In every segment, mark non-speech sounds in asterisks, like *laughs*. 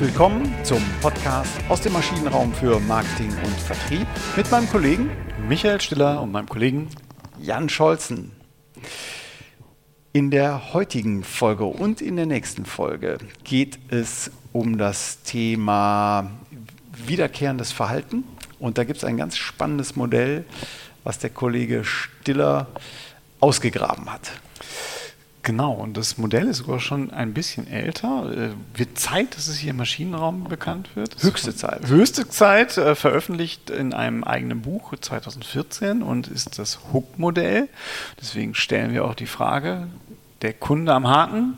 Willkommen zum Podcast aus dem Maschinenraum für Marketing und Vertrieb mit meinem Kollegen Michael Stiller und meinem Kollegen Jan Scholzen. In der heutigen Folge und in der nächsten Folge geht es um das Thema wiederkehrendes Verhalten. Und da gibt es ein ganz spannendes Modell, was der Kollege Stiller ausgegraben hat. Genau, und das Modell ist sogar schon ein bisschen älter. Äh, wird Zeit, dass es hier im Maschinenraum bekannt wird? Höchste Zeit. Höchste Zeit, äh, veröffentlicht in einem eigenen Buch 2014 und ist das Hook-Modell. Deswegen stellen wir auch die Frage, der Kunde am Haken,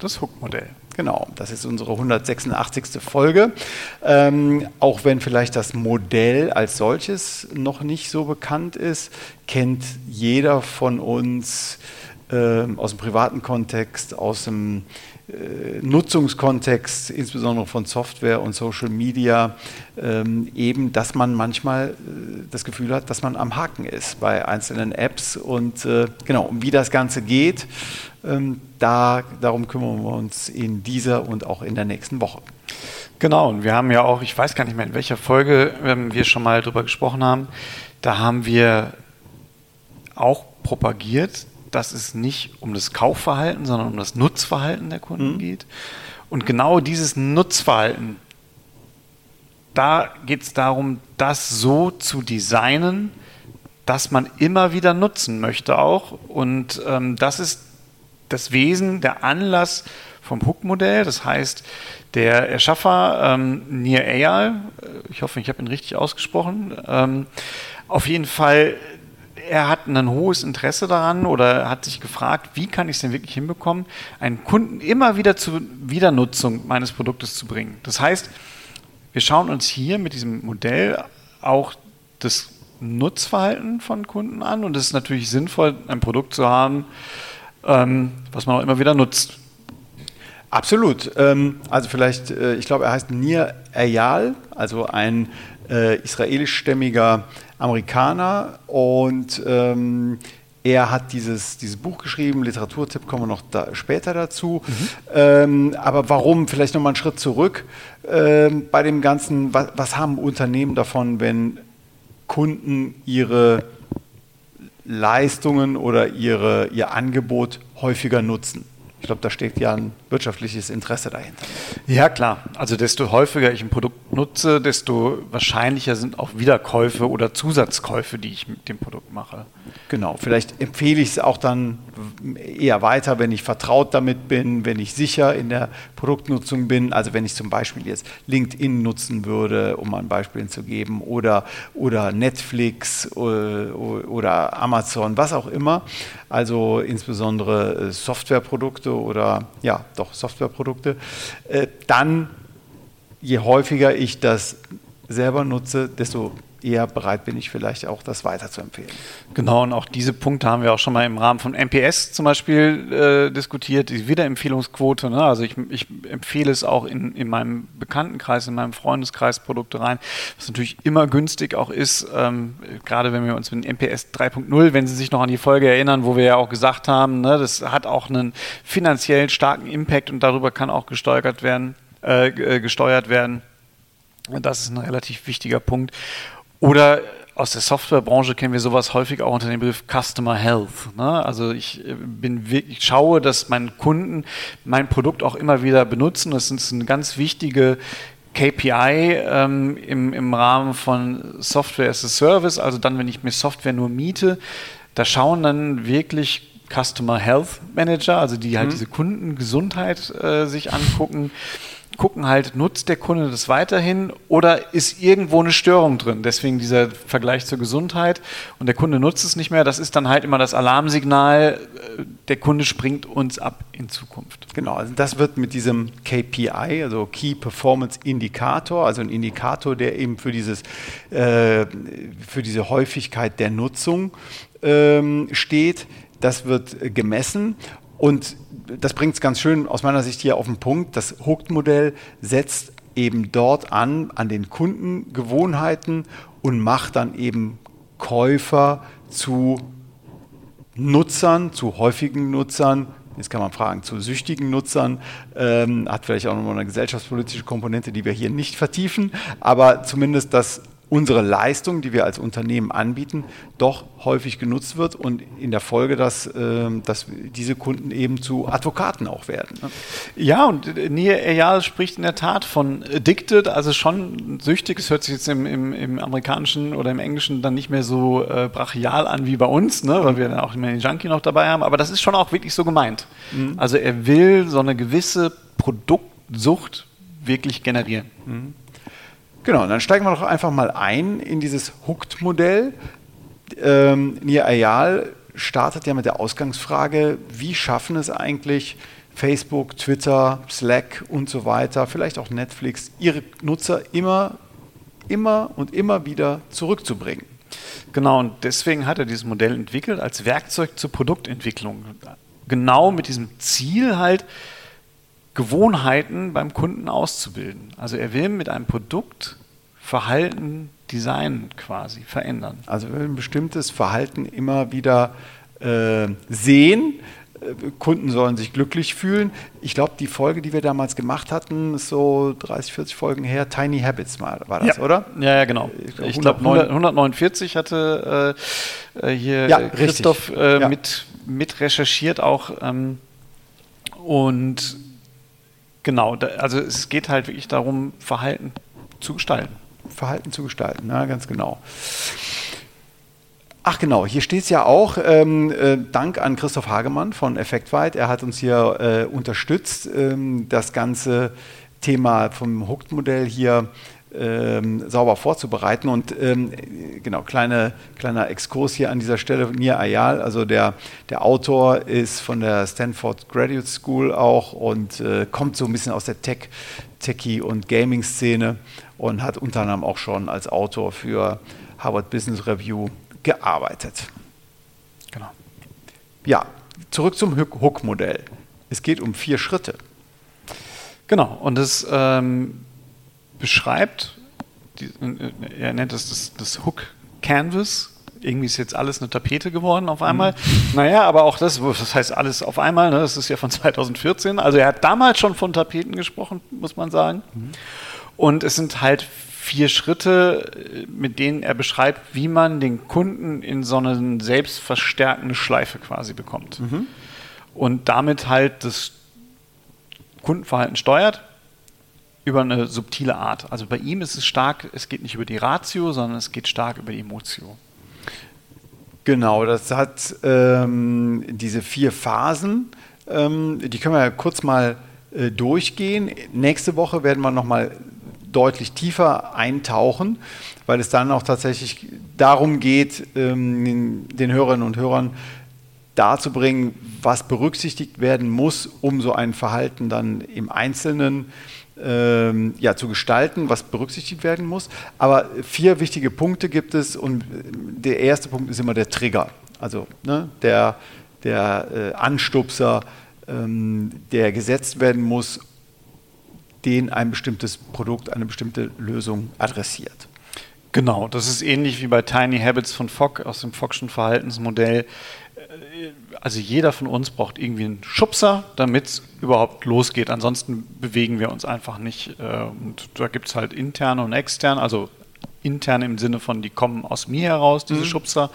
das Hook-Modell. Genau, das ist unsere 186. Folge. Ähm, auch wenn vielleicht das Modell als solches noch nicht so bekannt ist, kennt jeder von uns äh, aus dem privaten Kontext, aus dem äh, Nutzungskontext, insbesondere von Software und Social Media, ähm, eben, dass man manchmal äh, das Gefühl hat, dass man am Haken ist bei einzelnen Apps. Und äh, genau, um wie das Ganze geht, ähm, da, darum kümmern wir uns in dieser und auch in der nächsten Woche. Genau, und wir haben ja auch, ich weiß gar nicht mehr, in welcher Folge ähm, wir schon mal drüber gesprochen haben, da haben wir auch propagiert, dass es nicht um das Kaufverhalten, sondern um das Nutzverhalten der Kunden mhm. geht. Und genau dieses Nutzverhalten, da geht es darum, das so zu designen, dass man immer wieder nutzen möchte auch. Und ähm, das ist das Wesen, der Anlass vom Hook-Modell. Das heißt, der Erschaffer ähm, Nir Eyal, äh, ich hoffe, ich habe ihn richtig ausgesprochen, ähm, auf jeden Fall er hat ein hohes Interesse daran oder hat sich gefragt, wie kann ich es denn wirklich hinbekommen, einen Kunden immer wieder zur Wiedernutzung meines Produktes zu bringen. Das heißt, wir schauen uns hier mit diesem Modell auch das Nutzverhalten von Kunden an und es ist natürlich sinnvoll, ein Produkt zu haben, ähm, was man auch immer wieder nutzt. Absolut. Ähm, also vielleicht, äh, ich glaube, er heißt Nir Eyal, also ein äh, israelischstämmiger Amerikaner und ähm, er hat dieses, dieses Buch geschrieben, Literaturtipp kommen wir noch da, später dazu. Mhm. Ähm, aber warum, vielleicht nochmal einen Schritt zurück ähm, bei dem Ganzen, was, was, haben Unternehmen davon, wenn Kunden ihre Leistungen oder ihre, ihr Angebot häufiger nutzen? Ich glaube, da steckt ja ein wirtschaftliches Interesse dahinter. Ja, klar. Also desto häufiger ich ein Produkt nutze, desto wahrscheinlicher sind auch Wiederkäufe oder Zusatzkäufe, die ich mit dem Produkt mache. Genau. Vielleicht empfehle ich es auch dann eher weiter, wenn ich vertraut damit bin, wenn ich sicher in der Produktnutzung bin. Also wenn ich zum Beispiel jetzt LinkedIn nutzen würde, um ein Beispiel zu geben, oder, oder Netflix oder, äh, oder Amazon, was auch immer. Also insbesondere äh, Softwareprodukte oder ja, doch Softwareprodukte. Äh, dann, je häufiger ich das selber nutze, desto eher bereit bin ich vielleicht auch, das weiterzuempfehlen. Genau, und auch diese Punkte haben wir auch schon mal im Rahmen von MPS zum Beispiel äh, diskutiert, die Wiederempfehlungsquote. Ne? Also ich, ich, empfehle es auch in, in meinem Bekanntenkreis, in meinem Freundeskreis Produkte rein, was natürlich immer günstig auch ist, ähm, gerade wenn wir uns mit MPS 3.0, wenn Sie sich noch an die Folge erinnern, wo wir ja auch gesagt haben, ne, das hat auch einen finanziell starken Impact und darüber kann auch gesteuert werden, äh, äh gesteuert werden. Das ist ein relativ wichtiger Punkt. Oder aus der Softwarebranche kennen wir sowas häufig auch unter dem Begriff Customer Health. Ne? Also ich äh, bin wirklich, schaue, dass meine Kunden mein Produkt auch immer wieder benutzen. Das ist eine ganz wichtige KPI ähm, im, im Rahmen von Software as a Service. Also dann, wenn ich mir Software nur miete, da schauen dann wirklich Customer Health Manager, also die halt mhm. diese Kundengesundheit äh, sich angucken gucken halt, nutzt der Kunde das weiterhin oder ist irgendwo eine Störung drin? Deswegen dieser Vergleich zur Gesundheit und der Kunde nutzt es nicht mehr. Das ist dann halt immer das Alarmsignal, äh, der Kunde springt uns ab in Zukunft. Genau, also das wird mit diesem KPI, also Key Performance Indicator, also ein Indikator, der eben für, dieses, äh, für diese Häufigkeit der Nutzung ähm, steht. Das wird gemessen und das bringt es ganz schön aus meiner Sicht hier auf den Punkt. Das Hooked-Modell setzt eben dort an, an den Kundengewohnheiten und macht dann eben Käufer zu Nutzern, zu häufigen Nutzern, Jetzt kann man fragen zu süchtigen Nutzern, ähm, hat vielleicht auch nochmal eine gesellschaftspolitische Komponente, die wir hier nicht vertiefen, aber zumindest das unsere Leistung, die wir als Unternehmen anbieten, doch häufig genutzt wird und in der Folge, dass, äh, dass diese Kunden eben zu Advokaten auch werden. Ne? Ja, und Nia Eyal spricht in der Tat von addicted, also schon süchtig. Es hört sich jetzt im, im, im amerikanischen oder im englischen dann nicht mehr so äh, brachial an wie bei uns, ne? weil wir dann auch immer den Junkie noch dabei haben, aber das ist schon auch wirklich so gemeint. Mhm. Also er will so eine gewisse Produktsucht wirklich generieren. Mhm. Genau, dann steigen wir doch einfach mal ein in dieses Hooked-Modell. Ähm, Nia Ayal startet ja mit der Ausgangsfrage, wie schaffen es eigentlich Facebook, Twitter, Slack und so weiter, vielleicht auch Netflix, ihre Nutzer immer, immer und immer wieder zurückzubringen. Genau, und deswegen hat er dieses Modell entwickelt als Werkzeug zur Produktentwicklung. Genau mit diesem Ziel halt, Gewohnheiten beim Kunden auszubilden. Also er will mit einem Produkt Verhalten, Design quasi verändern. Also er will ein bestimmtes Verhalten immer wieder äh, sehen. Äh, Kunden sollen sich glücklich fühlen. Ich glaube, die Folge, die wir damals gemacht hatten, ist so 30, 40 Folgen her, Tiny Habits war das, ja. oder? Ja, ja, genau. Ich glaube, glaub, 149 hatte äh, äh, hier ja, Christoph äh, ja. mit, mit recherchiert auch. Ähm, und Genau, da, also es geht halt wirklich darum, Verhalten zu gestalten. Verhalten zu gestalten, ja, ganz genau. Ach genau, hier steht es ja auch, ähm, äh, Dank an Christoph Hagemann von Effektweit, er hat uns hier äh, unterstützt, ähm, das ganze Thema vom Hooked-Modell hier ähm, sauber vorzubereiten. Und ähm, genau, kleine, kleiner Exkurs hier an dieser Stelle. Nir Ayal, also der, der Autor, ist von der Stanford Graduate School auch und äh, kommt so ein bisschen aus der Tech, Techie- und Gaming-Szene und hat unter anderem auch schon als Autor für Harvard Business Review gearbeitet. Genau. Ja, zurück zum Hook-Modell. Es geht um vier Schritte. Genau, und es ähm, beschreibt, die, äh, er nennt es das, das Hook Canvas. Irgendwie ist jetzt alles eine Tapete geworden auf einmal. Mhm. Naja, aber auch das, das heißt alles auf einmal, ne? das ist ja von *laughs* 2014. Also er hat damals schon von Tapeten gesprochen, muss man sagen. Mhm. Und es sind halt vier Schritte, mit denen er beschreibt, wie man den Kunden in so eine selbstverstärkende Schleife quasi bekommt. Mhm. Und damit halt das Kundenverhalten steuert über eine subtile Art. Also bei ihm ist es stark, es geht nicht über die Ratio, sondern es geht stark über die Emotio. Genau, das hat ähm, diese vier Phasen, ähm, die können wir ja kurz mal äh, durchgehen. Nächste Woche werden wir nochmal deutlich tiefer eintauchen, weil es dann auch tatsächlich darum geht, ähm, den Hörerinnen und Hörern darzubringen, was berücksichtigt werden muss, um so ein Verhalten dann im Einzelnen äh, ähm, ja, zu gestalten, was berücksichtigt werden muss. Aber vier wichtige Punkte gibt es und der erste Punkt ist immer der Trigger, also ne, der, der äh, Anstupser, ähm, der gesetzt werden muss, den ein bestimmtes Produkt, eine bestimmte Lösung adressiert. Genau, das ist ähnlich wie bei Tiny Habits von Fogg aus dem Fogg'schen Verhaltensmodell also jeder von uns braucht irgendwie einen Schubser, damit es überhaupt losgeht. Ansonsten bewegen wir uns einfach nicht. Äh, und da gibt es halt interne und externe, also interne im Sinne von, die kommen aus mir heraus, diese mhm. Schubser.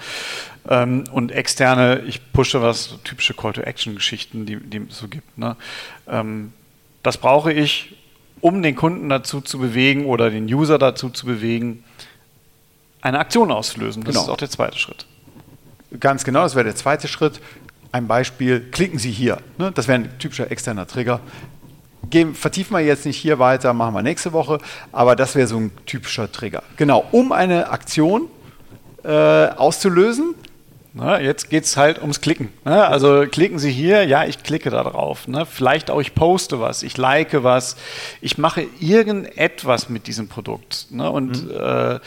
Ähm, und externe, ich pushe was, typische Call-to-Action-Geschichten, die, die es so gibt. Ne? Ähm, das brauche ich, um den Kunden dazu zu bewegen oder den User dazu zu bewegen, eine Aktion auszulösen. Das genau. ist auch der zweite Schritt. Ganz genau, das wäre der zweite Schritt. Ein Beispiel, klicken Sie hier. Ne? Das wäre ein typischer externer Trigger. Gehen, vertiefen wir jetzt nicht hier weiter, machen wir nächste Woche, aber das wäre so ein typischer Trigger. Genau, um eine Aktion äh, auszulösen, na, jetzt geht es halt ums Klicken. Ne? Also klicken Sie hier, ja, ich klicke da drauf. Ne? Vielleicht auch, ich poste was, ich like was, ich mache irgendetwas mit diesem Produkt. Ne? Und mhm. äh,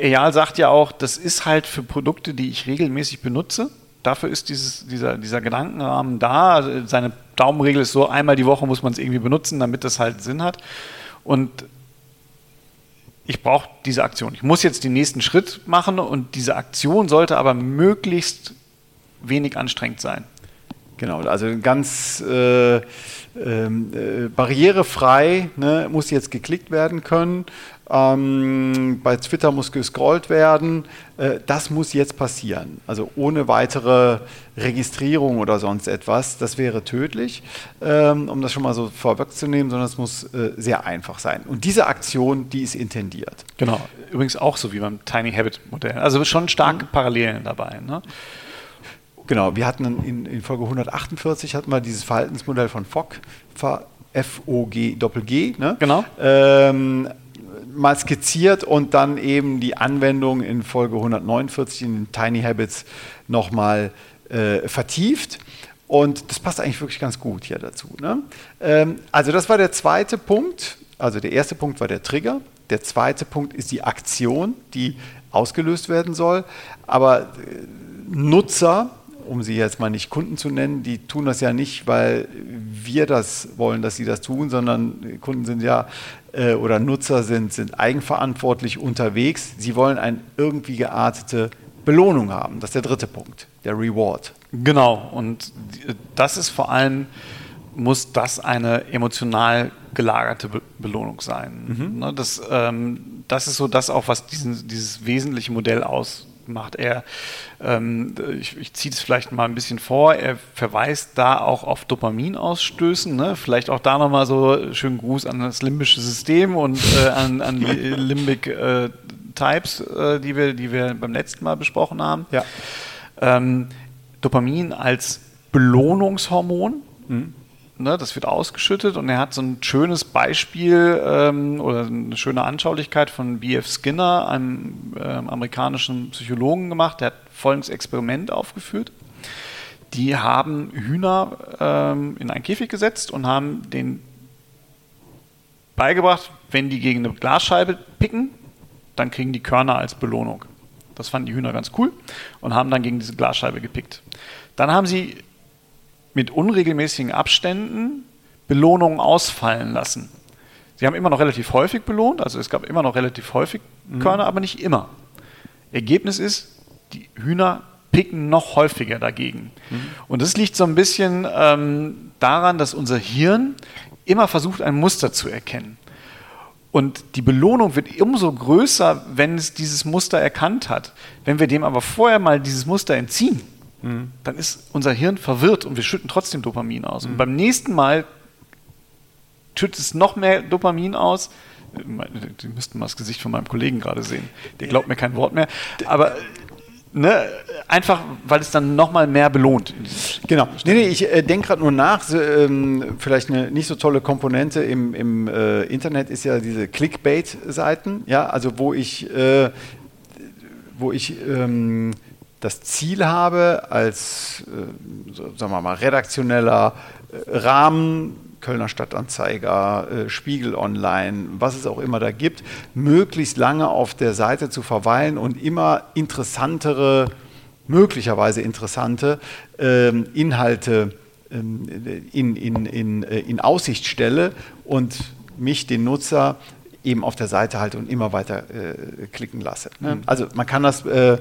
Eyal sagt ja auch, das ist halt für Produkte, die ich regelmäßig benutze. Dafür ist dieses, dieser, dieser Gedankenrahmen da. Also seine Daumenregel ist so, einmal die Woche muss man es irgendwie benutzen, damit das halt Sinn hat. Und ich brauche diese Aktion. Ich muss jetzt den nächsten Schritt machen und diese Aktion sollte aber möglichst wenig anstrengend sein. Genau, also ganz äh, ähm, äh, barrierefrei ne, muss jetzt geklickt werden können. Ähm, bei Twitter muss gescrollt werden. Äh, das muss jetzt passieren. Also ohne weitere Registrierung oder sonst etwas. Das wäre tödlich, ähm, um das schon mal so vorwegzunehmen, sondern es muss äh, sehr einfach sein. Und diese Aktion, die ist intendiert. Genau. Übrigens auch so wie beim Tiny Habit Modell. Also schon starke Parallelen dabei. Ne? Genau, wir hatten in, in, Folge 148 hatten wir dieses Verhaltensmodell von Fogg, F-O-G, Doppel-G. Ne? Genau. Ähm, mal skizziert und dann eben die Anwendung in Folge 149 in Tiny Habits nochmal äh, vertieft. Und das passt eigentlich wirklich ganz gut hier dazu. Ne? Ähm, also das war der zweite Punkt. Also der erste Punkt war der Trigger. Der zweite Punkt ist die Aktion, die ausgelöst werden soll. Aber äh, Nutzer, um sie jetzt mal nicht Kunden zu nennen, die tun das ja nicht, weil wir das wollen, dass sie das tun, sondern Kunden sind ja äh, oder Nutzer sind, sind eigenverantwortlich unterwegs. Sie wollen eine irgendwie geartete Belohnung haben. Das ist der dritte Punkt, der Reward. Genau, und das ist vor allem, muss das eine emotional gelagerte Be Belohnung sein. Mhm. Ne, das, ähm, das ist so das auch, was diesen, dieses wesentliche Modell aus, macht er, ähm, ich, ich ziehe es vielleicht mal ein bisschen vor, er verweist da auch auf Dopaminausstößen, ne? vielleicht auch da nochmal so schönen Gruß an das limbische System und äh, an, an, die *laughs* Limbic äh, Types, äh, die, wir, die wir beim letzten Mal besprochen haben. Ja. Ähm, Dopamin als Belohnungshormon. Mhm. Ne, das wird ausgeschüttet und er hat so ein schönes Beispiel ähm, oder eine schöne Anschaulichkeit von B.F. Skinner, einem äh, amerikanischen Psychologen gemacht. Der hat folgendes Experiment aufgeführt. Die haben Hühner ähm, in einen Käfig gesetzt und haben den beigebracht, wenn die gegen eine Glasscheibe picken, dann kriegen die Körner als Belohnung. Das fanden die Hühner ganz cool und haben dann gegen diese Glasscheibe gepickt. Dann haben sie mit unregelmäßigen Abständen Belohnungen ausfallen lassen. Sie haben immer noch relativ häufig belohnt, also es gab immer noch relativ häufig mhm. Körner, mhm. aber nicht immer. Ergebnis ist, die Hühner picken noch häufiger dagegen. Mhm. Und das liegt so ein bisschen ähm, daran, dass unser Hirn immer versucht, ein Muster zu erkennen. Und die Belohnung wird umso größer, wenn es dieses Muster erkannt hat. Wenn wir dem aber vorher mal dieses Muster entziehen, mhm. dann ist unser Hirn verwirrt und wir schütten trotzdem Dopamin aus. Mhm. Und beim nächsten Mal schüttet es noch mehr Dopamin aus. Die müssten mal das Gesicht von meinem Kollegen gerade sehen. Der glaubt mir kein Wort mehr. Aber Ne, einfach, weil es dann nochmal mehr belohnt. Genau. Nee, nee, ich äh, denke gerade nur nach, so, ähm, vielleicht eine nicht so tolle Komponente im, im äh, Internet ist ja diese Clickbait-Seiten, ja, also wo ich, äh, wo ich ähm, das Ziel habe, als äh, so, sagen wir mal, redaktioneller äh, Rahmen, Kölner Stadtanzeiger, äh, Spiegel Online, was es auch immer da gibt, möglichst lange auf der Seite zu verweilen und immer interessantere, möglicherweise interessante ähm, Inhalte ähm, in, in, in, in Aussicht stelle und mich, den Nutzer, eben auf der Seite halte und immer weiter äh, klicken lasse. Ne? Mhm. Also man kann das äh,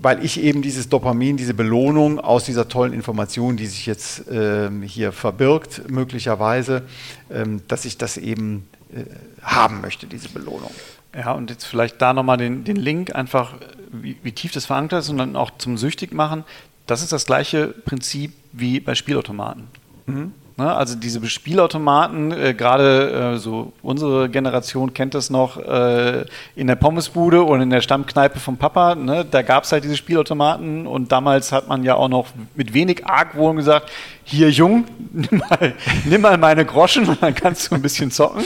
weil ich eben dieses Dopamin, diese Belohnung aus dieser tollen Information, die sich jetzt ähm, hier verbirgt, möglicherweise, ähm, dass ich das eben äh, haben möchte, diese Belohnung. Ja, und jetzt vielleicht da nochmal den, den Link, einfach wie, wie tief das verankert ist und dann auch zum Süchtig machen. Das ist das gleiche Prinzip wie bei Spielautomaten. Mhm. Ne? Also diese Spielautomaten, äh, gerade äh, so unsere Generation kennt das noch äh, in der Pommesbude und in der Stammkneipe vom Papa. Ne? Da gab es halt diese Spielautomaten und damals hat man ja auch noch mit wenig Argwohn gesagt, hier Jung, *laughs* nimm mal, nimm mal meine Groschen und *laughs* dann kannst du ein bisschen zocken,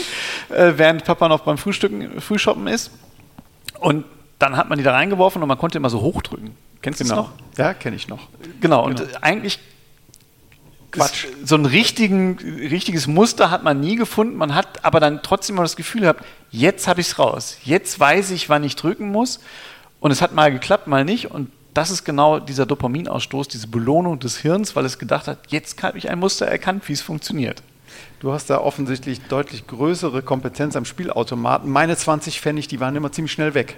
äh, während Papa noch beim Frühstücken, Frühshoppen ist. Und dann hat man die da reingeworfen und man konnte immer so hochdrücken. Kennst du genau. das noch? Ja, kenne ich noch. Genau, genau. und eigentlich Quatsch. So ein richtigen, richtiges Muster hat man nie gefunden. Man hat aber dann trotzdem mal das Gefühl gehabt, jetzt habe ich es raus. Jetzt weiß ich, wann ich drücken muss. Und es hat mal geklappt, mal nicht. Und das ist genau dieser Dopaminausstoß, diese Belohnung des Hirns, weil es gedacht hat, jetzt habe ich ein Muster erkannt, wie es funktioniert. Du hast da offensichtlich deutlich größere Kompetenz am Spielautomaten. Meine 20 Pfennig, die waren immer ziemlich schnell weg.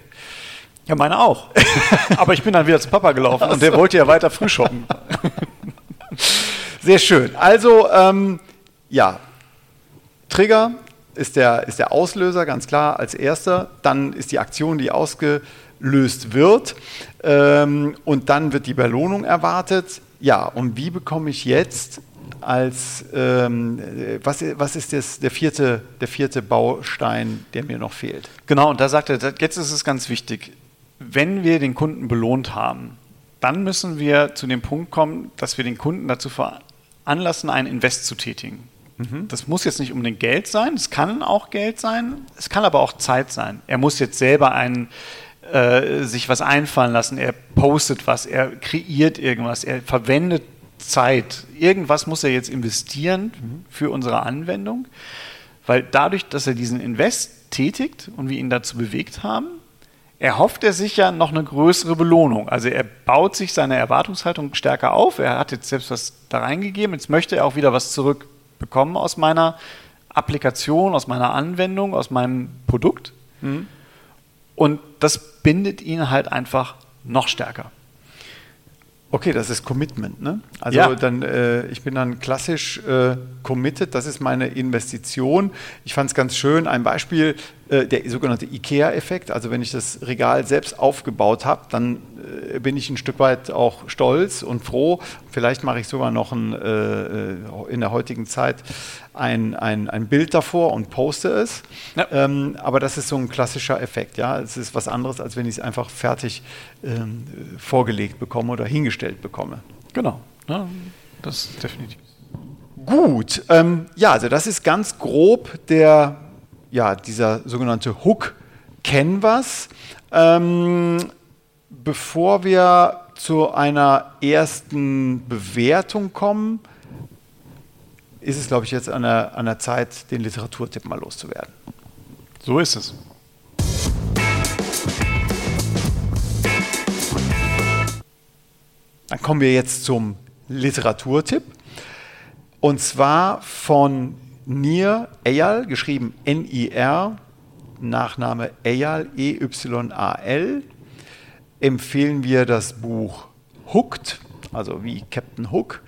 Ja, meine auch. *laughs* Aber ich bin dann wieder zu Papa gelaufen und der wollte ja weiter früh shoppen. *laughs* Sehr schön. Also, ähm, ja, Trigger ist der, ist der Auslöser, ganz klar, als erster. Dann ist die Aktion, die ausgelöst wird. Ähm, und dann wird die Belohnung erwartet. Ja, und wie bekomme ich jetzt als, ähm, was, was ist das, der, vierte, der vierte Baustein, der mir noch fehlt? Genau, und da sagt er, jetzt ist es ganz wichtig, wenn wir den Kunden belohnt haben, dann müssen wir zu dem Punkt kommen, dass wir den Kunden dazu veranlassen, einen Invest zu tätigen. Mhm. Das muss jetzt nicht unbedingt Geld sein, es kann auch Geld sein, es kann aber auch Zeit sein. Er muss jetzt selber einen, äh, sich was einfallen lassen, er postet was, er kreiert irgendwas, er verwendet Zeit. Irgendwas muss er jetzt investieren mhm. für unsere Anwendung, weil dadurch, dass er diesen Invest tätigt und wir ihn dazu bewegt haben, erhofft er sich ja noch eine größere Belohnung. Also er baut sich seine Erwartungshaltung stärker auf. Er hat jetzt selbst was da reingegeben. Jetzt möchte er auch wieder was zurückbekommen aus meiner Applikation, aus meiner Anwendung, aus meinem Produkt. Mhm. Und das bindet ihn halt einfach noch stärker. Okay, das ist Commitment, ne? Also ja. dann, äh, ich bin dann klassisch äh, committed, das ist meine Investition. Ich fand es ganz schön, ein Beispiel, äh, der sogenannte IKEA-Effekt. Also wenn ich das Regal selbst aufgebaut habe, dann äh, bin ich ein Stück weit auch stolz und froh. Vielleicht mache ich sogar noch ein, äh, in der heutigen Zeit ein, ein, ein Bild davor und poste es. Ja. Ähm, aber das ist so ein klassischer Effekt. Ja? Es ist was anderes, als wenn ich es einfach fertig ähm, vorgelegt bekomme oder hingestellt bekomme. Genau, ja, das ist definitiv. Gut, ähm, ja, also das ist ganz grob der, ja, dieser sogenannte Hook Canvas. Ähm, bevor wir zu einer ersten Bewertung kommen, ist es, glaube ich, jetzt an der, an der Zeit, den Literaturtipp mal loszuwerden. So ist es. Dann kommen wir jetzt zum Literaturtipp. Und zwar von Nir Eyal, geschrieben N-I-R, Nachname Eyal, E-Y-A-L, empfehlen wir das Buch Hooked, also wie Captain Hook.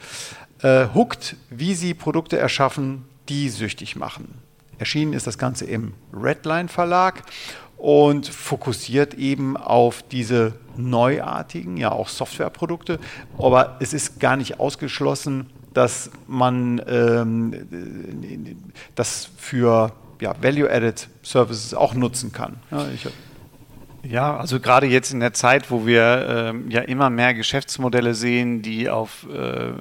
Äh, Hooked, wie sie Produkte erschaffen, die süchtig machen. Erschienen ist das Ganze im Redline Verlag und fokussiert eben auf diese neuartigen, ja auch Softwareprodukte. Aber es ist gar nicht ausgeschlossen, dass man ähm, das für ja, Value-Added Services auch nutzen kann. Ja, ich ja, also gerade jetzt in der Zeit, wo wir ähm, ja immer mehr Geschäftsmodelle sehen, die auf äh,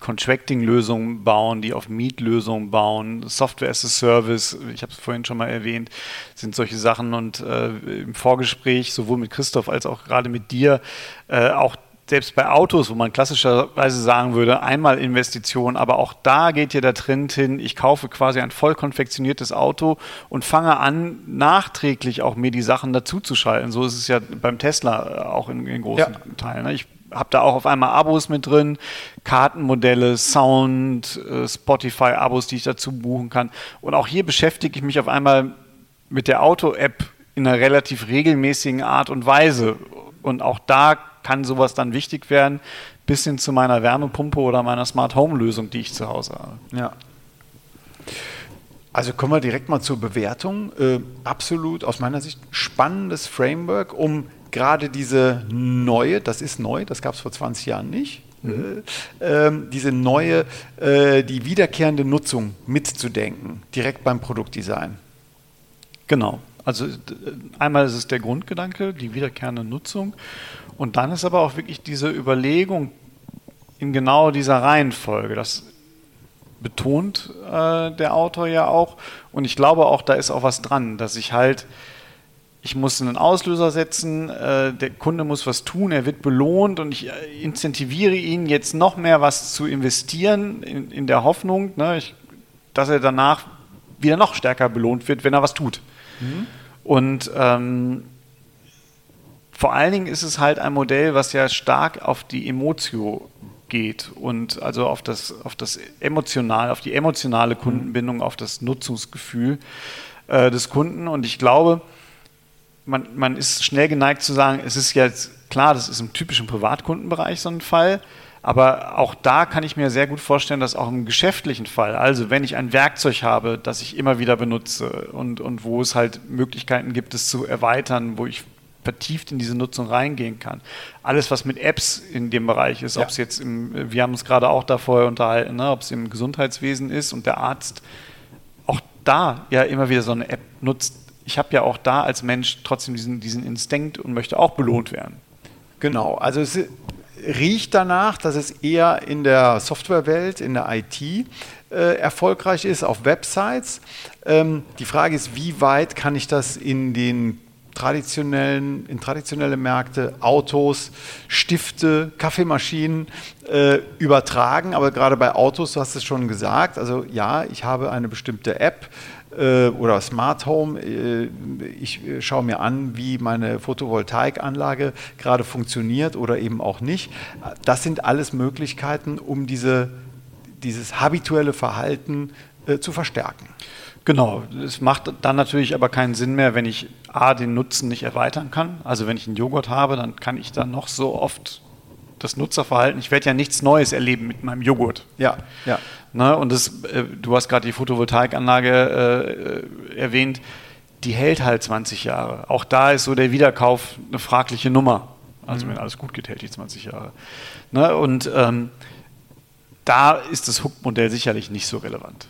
Contracting-Lösungen bauen, die auf Miet-Lösungen bauen, Software as a Service, ich habe es vorhin schon mal erwähnt, sind solche Sachen und äh, im Vorgespräch sowohl mit Christoph als auch gerade mit dir äh, auch selbst bei Autos, wo man klassischerweise sagen würde, einmal Investition, aber auch da geht ja der Trend hin, ich kaufe quasi ein voll konfektioniertes Auto und fange an, nachträglich auch mir die Sachen dazuzuschalten. So ist es ja beim Tesla auch in, in großen ja. Teilen. Ne? Ich habe da auch auf einmal Abos mit drin, Kartenmodelle, Sound, äh, Spotify-Abos, die ich dazu buchen kann. Und auch hier beschäftige ich mich auf einmal mit der Auto-App in einer relativ regelmäßigen Art und Weise. Und auch da kann sowas dann wichtig werden, bis hin zu meiner Wärmepumpe oder meiner Smart Home Lösung, die ich zu Hause habe. Ja. Also kommen wir direkt mal zur Bewertung. Äh, absolut aus meiner Sicht spannendes Framework, um gerade diese neue, das ist neu, das gab es vor 20 Jahren nicht, mhm. äh, äh, diese neue, äh, die wiederkehrende Nutzung mitzudenken, direkt beim Produktdesign. Genau. Also einmal ist es der Grundgedanke, die wiederkehrende Nutzung. Und dann ist aber auch wirklich diese Überlegung in genau dieser Reihenfolge. Das betont äh, der Autor ja auch. Und ich glaube auch, da ist auch was dran, dass ich halt, ich muss einen Auslöser setzen, äh, der Kunde muss was tun, er wird belohnt und ich äh, incentiviere ihn jetzt noch mehr was zu investieren in, in der Hoffnung, ne, ich, dass er danach wieder noch stärker belohnt wird, wenn er was tut. Mhm. Und ähm, vor allen Dingen ist es halt ein Modell, was ja stark auf die Emotio geht und also auf das, auf das emotional, auf die emotionale mhm. Kundenbindung, auf das Nutzungsgefühl äh, des Kunden. Und ich glaube, man, man ist schnell geneigt zu sagen, es ist jetzt klar, das ist im typischen Privatkundenbereich so ein Fall, Aber auch da kann ich mir sehr gut vorstellen, dass auch im geschäftlichen Fall, also wenn ich ein Werkzeug habe, das ich immer wieder benutze und, und wo es halt Möglichkeiten gibt, es zu erweitern, wo ich vertieft in diese Nutzung reingehen kann. Alles, was mit Apps in dem Bereich ist, ja. ob es jetzt im, wir haben uns gerade auch da vorher unterhalten, ne, ob es im Gesundheitswesen ist und der Arzt auch da ja immer wieder so eine App nutzt. Ich habe ja auch da als Mensch trotzdem diesen, diesen Instinkt und möchte auch belohnt werden. Genau, also es riecht danach, dass es eher in der Softwarewelt, in der IT äh, erfolgreich ist, auf Websites. Ähm, die Frage ist, wie weit kann ich das in den traditionellen, in traditionelle Märkte, Autos, Stifte, Kaffeemaschinen äh, übertragen. Aber gerade bei Autos, du hast es schon gesagt, also ja, ich habe eine bestimmte App äh, oder Smart Home. Äh, ich äh, schaue mir an, wie meine Photovoltaikanlage gerade funktioniert oder eben auch nicht. Das sind alles Möglichkeiten, um diese, dieses habituelle Verhalten zu verstärken. Genau, es macht dann natürlich aber keinen Sinn mehr, wenn ich A, den Nutzen nicht erweitern kann. Also wenn ich einen Joghurt habe, dann kann ich dann noch so oft das Nutzerverhalten, ich werde ja nichts Neues erleben mit meinem Joghurt. Ja, ja. Ne, und das, äh, du hast gerade die Photovoltaikanlage äh, erwähnt, die hält halt 20 Jahre. Auch da ist so der Wiederkauf eine fragliche Nummer. Also mhm. wenn alles gut geht, hält die 20 Jahre. Ne, und ähm, da ist das Hook-Modell sicherlich nicht so relevant.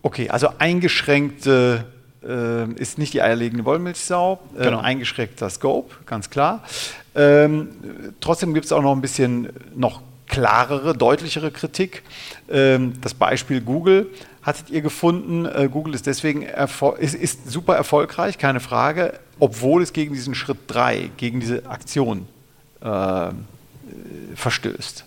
Okay, also eingeschränkte äh, ist nicht die eierlegende Wollmilchsau, äh, genau. eingeschränkter Scope, ganz klar. Ähm, trotzdem gibt es auch noch ein bisschen noch klarere, deutlichere Kritik. Ähm, das Beispiel Google hattet ihr gefunden. Äh, Google ist deswegen ist, ist, super erfolgreich, keine Frage, obwohl es gegen diesen Schritt 3, gegen diese Aktion äh, verstößt.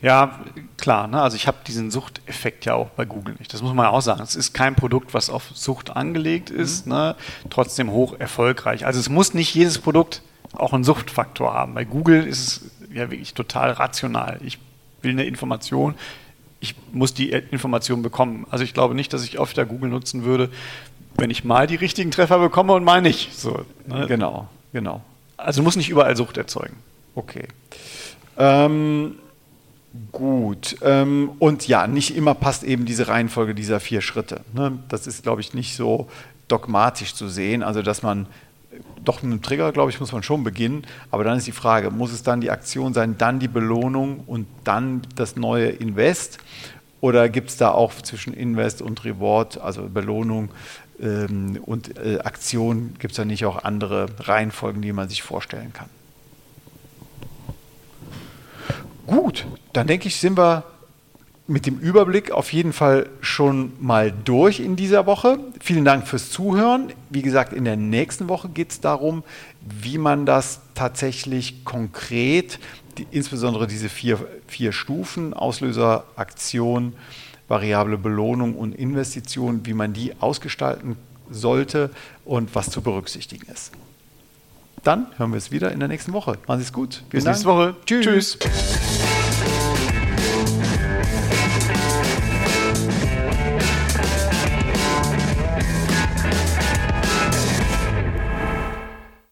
Ja, klar. Ne? Also ich habe diesen Suchteffekt ja auch bei Google nicht. Das muss man auch sagen. Es ist kein Produkt, was auf Sucht angelegt ist, mhm. ne? trotzdem hoch erfolgreich. Also es muss nicht jedes Produkt auch einen Suchtfaktor haben. Bei Google ist es ja wirklich total rational. Ich will eine Information, ich muss die Information bekommen. Also ich glaube nicht, dass ich öfter Google nutzen würde, wenn ich mal die richtigen Treffer bekomme und mal nicht. So, ne? Genau, genau. Also muss nicht überall Sucht erzeugen. Okay. Ähm, Gut. Ähm, und ja, nicht immer passt eben diese Reihenfolge dieser vier Schritte. Ne? Das ist, glaube ich, nicht so dogmatisch zu sehen. Also, dass man doch mit einem Trigger, glaube ich, muss man schon beginnen. Aber dann ist die Frage, muss es dann die Aktion sein, dann die Belohnung und dann das neue Invest? Oder gibt es da auch zwischen Invest und Reward, also Belohnung ähm, und äh, Aktion, gibt es da nicht auch andere Reihenfolgen, die man sich vorstellen kann? Gut, dann denke ich, sind wir mit dem Überblick auf jeden Fall schon mal durch in dieser Woche. Vielen Dank fürs Zuhören. Wie gesagt, in der nächsten Woche geht es darum, wie man das tatsächlich konkret, die, insbesondere diese vier, vier Stufen, Auslöser, Aktion, variable Belohnung und Investition, wie man die ausgestalten sollte und was zu berücksichtigen ist. Dann hören wir es wieder in der nächsten Woche. Machen Sie es gut. Bis nächste Woche. Tschüss. Tschüss.